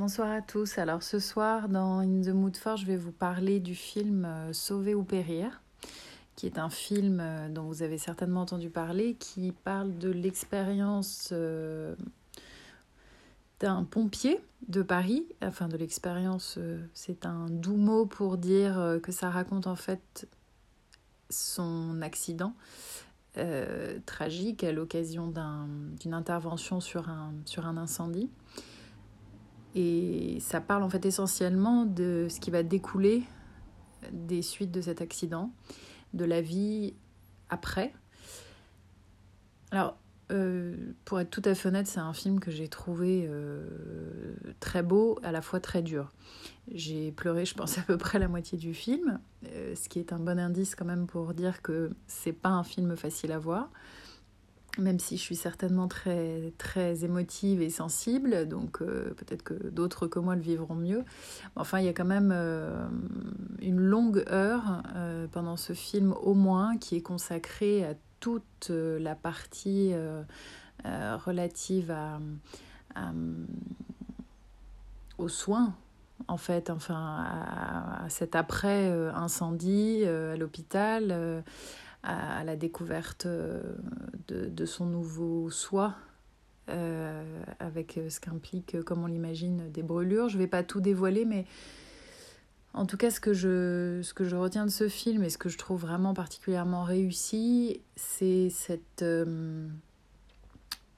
Bonsoir à tous. Alors ce soir dans In the Mood for, je vais vous parler du film euh, Sauver ou périr, qui est un film euh, dont vous avez certainement entendu parler, qui parle de l'expérience euh, d'un pompier de Paris. Enfin de l'expérience, c'est un doux mot pour dire que ça raconte en fait son accident. tragique à l'occasion d'une intervention sur un, sur un incendie. Et ça parle en fait essentiellement de ce qui va découler des suites de cet accident, de la vie après. Alors, euh, pour être tout à fait honnête, c'est un film que j'ai trouvé euh, très beau, à la fois très dur. J'ai pleuré, je pense, à peu près la moitié du film, euh, ce qui est un bon indice quand même pour dire que c'est pas un film facile à voir même si je suis certainement très, très émotive et sensible, donc euh, peut-être que d'autres que moi le vivront mieux. Enfin, il y a quand même euh, une longue heure euh, pendant ce film au moins qui est consacrée à toute la partie relative à, aux soins en fait, enfin à, à cet après incendie à l'hôpital à, la découverte euh, de, de, son nouveau soi, euh, avec euh, ce qu'implique, comme on l'imagine, des brûlures. Je ne vais pas tout dévoiler, mais en tout cas, ce que, je, ce que je retiens de ce film et ce que je trouve vraiment particulièrement réussi, c'est cette,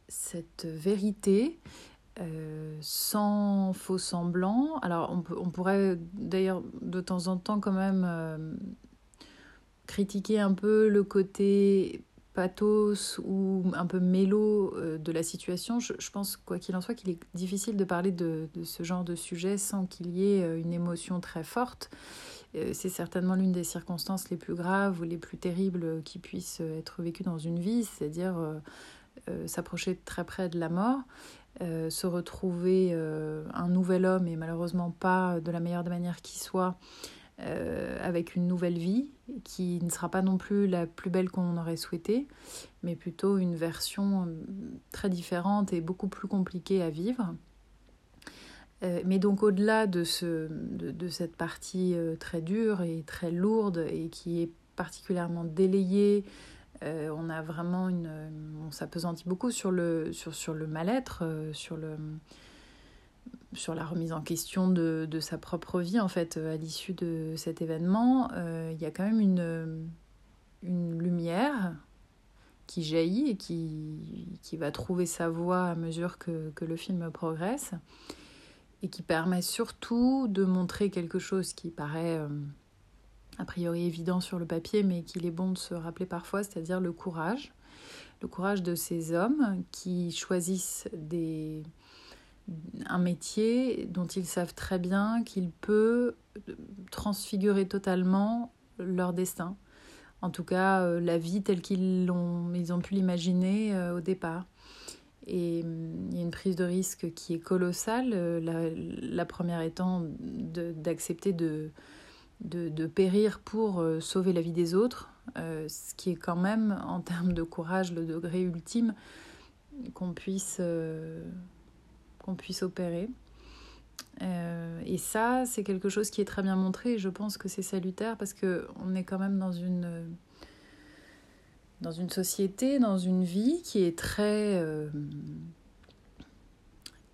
cette vérité sans faux semblant. Alors, on, on pourrait d'ailleurs de temps en temps quand même critiquer un peu le côté pathos ou un peu mélo euh, de la situation. Je, pense, quoi qu'il en soit, qu'il est difficile de parler de, ce genre de sujet sans qu'il y ait euh, une émotion très forte. Euh, c'est certainement l'une des circonstances les plus graves ou les plus terribles qui puissent être vécues dans une vie, c'est-à-dire s'approcher très près de la mort. se retrouver un nouvel homme et malheureusement pas de la meilleure des manières qui soit avec une nouvelle vie qui ne sera pas non plus la plus belle qu'on aurait souhaité, mais plutôt une version euh, très différente et beaucoup plus compliquée à vivre. Euh, mais donc au-delà de, ce, de, cette partie très dure et très lourde et qui est particulièrement délayée, on a vraiment une... on s'apesantit beaucoup sur le, sur, sur le mal-être, sur le sur la remise en question de, de, sa propre vie, en fait, à l'issue de cet événement, euh, il y a quand même une, une lumière qui jaillit et qui, qui va trouver sa voie à mesure que, que, le film progresse et qui permet surtout de montrer quelque chose qui paraît euh, a priori évident sur le papier, mais qu'il est bon de se rappeler parfois, c'est-à-dire le courage. Le courage de ces hommes qui choisissent des, un métier dont ils savent très bien qu'il peut transfigurer totalement leur destin. En tout cas, euh, la vie telle qu'ils ont, ils ont pu l'imaginer euh, au départ. Et hum, il y a une prise de risque qui est colossale. Euh, la, première étant d'accepter de, de, de, périr pour sauver la vie des autres, ce qui est quand même, en termes de courage, le degré ultime qu'on puisse qu'on puisse opérer. Euh, et ça, c'est quelque chose qui est très bien montré et je pense que c'est salutaire parce qu'on est quand même dans une, société, dans une vie qui est très, euh,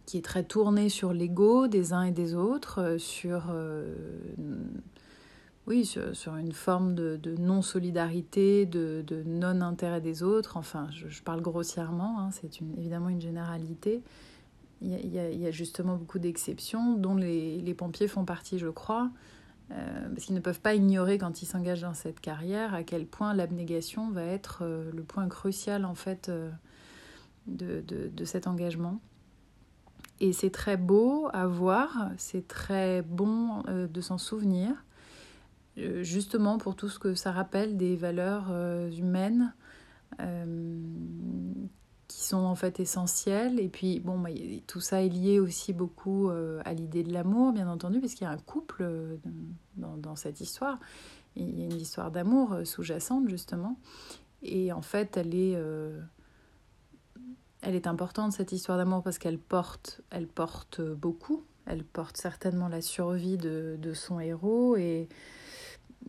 qui est très tournée sur l'ego des uns et des autres, euh, sur, une forme de, non-solidarité, de, non-intérêt des autres. Enfin, je, parle grossièrement, hein, c'est évidemment une généralité. Il y, a, justement beaucoup d'exceptions, dont les, les, pompiers font partie, je crois, euh, parce qu'ils ne peuvent pas ignorer quand ils s'engagent dans cette carrière à quel point l'abnégation va être euh, le point crucial en fait euh, de, de, de, cet engagement. Et c'est très beau à voir, c'est très bon de s'en souvenir, justement pour tout ce que ça rappelle des valeurs humaines qui sont en fait essentielles. Et puis, bon, bah, tout ça est lié aussi beaucoup euh, à l'idée de l'amour, bien entendu, puisqu'il y a un couple euh, dans, dans, cette histoire. Il y a une histoire d'amour euh, sous-jacente, justement. Et en fait, elle est, elle est importante, cette histoire d'amour, parce qu'elle porte, elle porte beaucoup. Elle porte certainement la survie de, de son héros et,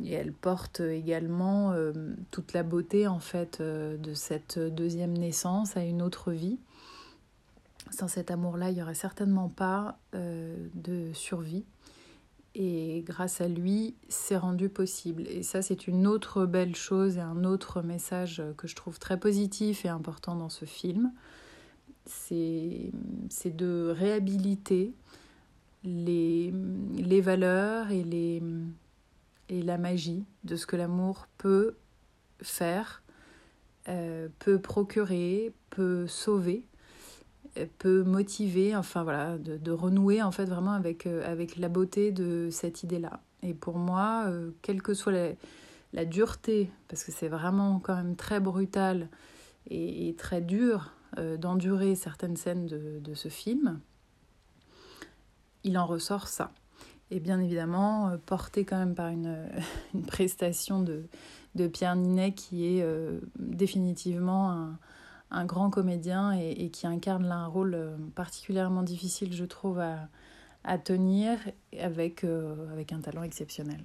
et, elle porte également euh, toute la beauté en fait euh, de cette deuxième naissance à une autre vie. Sans cet amour-là, il n'y aurait certainement pas euh, de survie. Et grâce à lui, c'est rendu possible. Et ça, c'est une autre belle chose et un autre message que je trouve très positif et important dans ce film. C'est de réhabiliter les, les valeurs et, les, et la magie de ce que l'amour peut faire, euh, peut procurer, peut sauver peut motiver, enfin voilà, de, renouer en fait vraiment avec, euh, avec la beauté de cette idée-là. Et pour moi, euh, quelle que soit la, dureté, parce que c'est vraiment quand même très brutal et, très dur euh, d'endurer certaines scènes de, ce film, il en ressort ça. Et bien évidemment, porté quand même par une, une prestation de, de Pierre Ninet qui est définitivement un un grand comédien et, et qui incarne là un rôle euh, particulièrement difficile, je trouve, à, à tenir avec, euh, avec un talent exceptionnel.